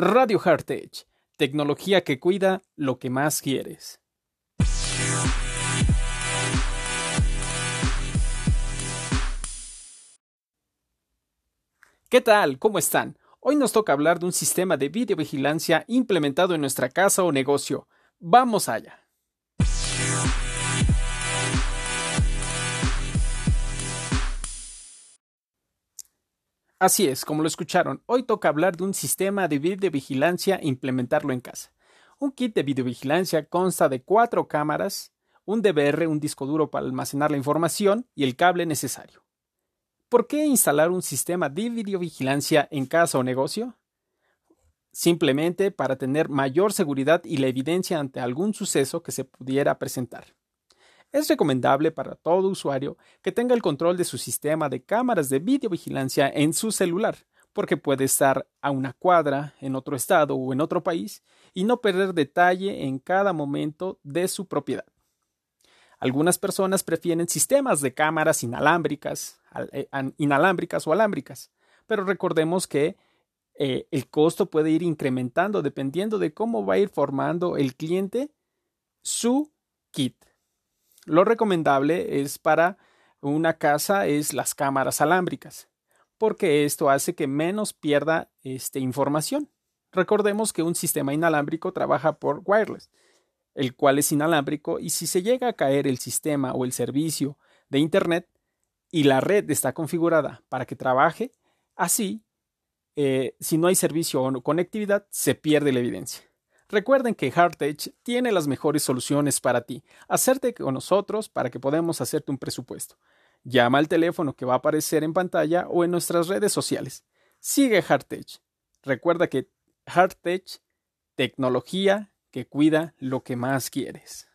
Radio Heritage, tecnología que cuida lo que más quieres. ¿Qué tal? ¿Cómo están? Hoy nos toca hablar de un sistema de videovigilancia implementado en nuestra casa o negocio. Vamos allá. Así es, como lo escucharon, hoy toca hablar de un sistema de videovigilancia e implementarlo en casa. Un kit de videovigilancia consta de cuatro cámaras, un DVR, un disco duro para almacenar la información y el cable necesario. ¿Por qué instalar un sistema de videovigilancia en casa o negocio? Simplemente para tener mayor seguridad y la evidencia ante algún suceso que se pudiera presentar. Es recomendable para todo usuario que tenga el control de su sistema de cámaras de videovigilancia en su celular, porque puede estar a una cuadra, en otro estado o en otro país, y no perder detalle en cada momento de su propiedad. Algunas personas prefieren sistemas de cámaras inalámbricas, eh, inalámbricas o alámbricas, pero recordemos que eh, el costo puede ir incrementando dependiendo de cómo va a ir formando el cliente su kit. Lo recomendable es para una casa es las cámaras alámbricas, porque esto hace que menos pierda este, información. Recordemos que un sistema inalámbrico trabaja por wireless, el cual es inalámbrico y si se llega a caer el sistema o el servicio de Internet y la red está configurada para que trabaje, así, eh, si no hay servicio o conectividad, se pierde la evidencia. Recuerden que Hardtech tiene las mejores soluciones para ti. Hacerte con nosotros para que podamos hacerte un presupuesto. Llama al teléfono que va a aparecer en pantalla o en nuestras redes sociales. Sigue Hardtech. Recuerda que Hardtech, tecnología que cuida lo que más quieres.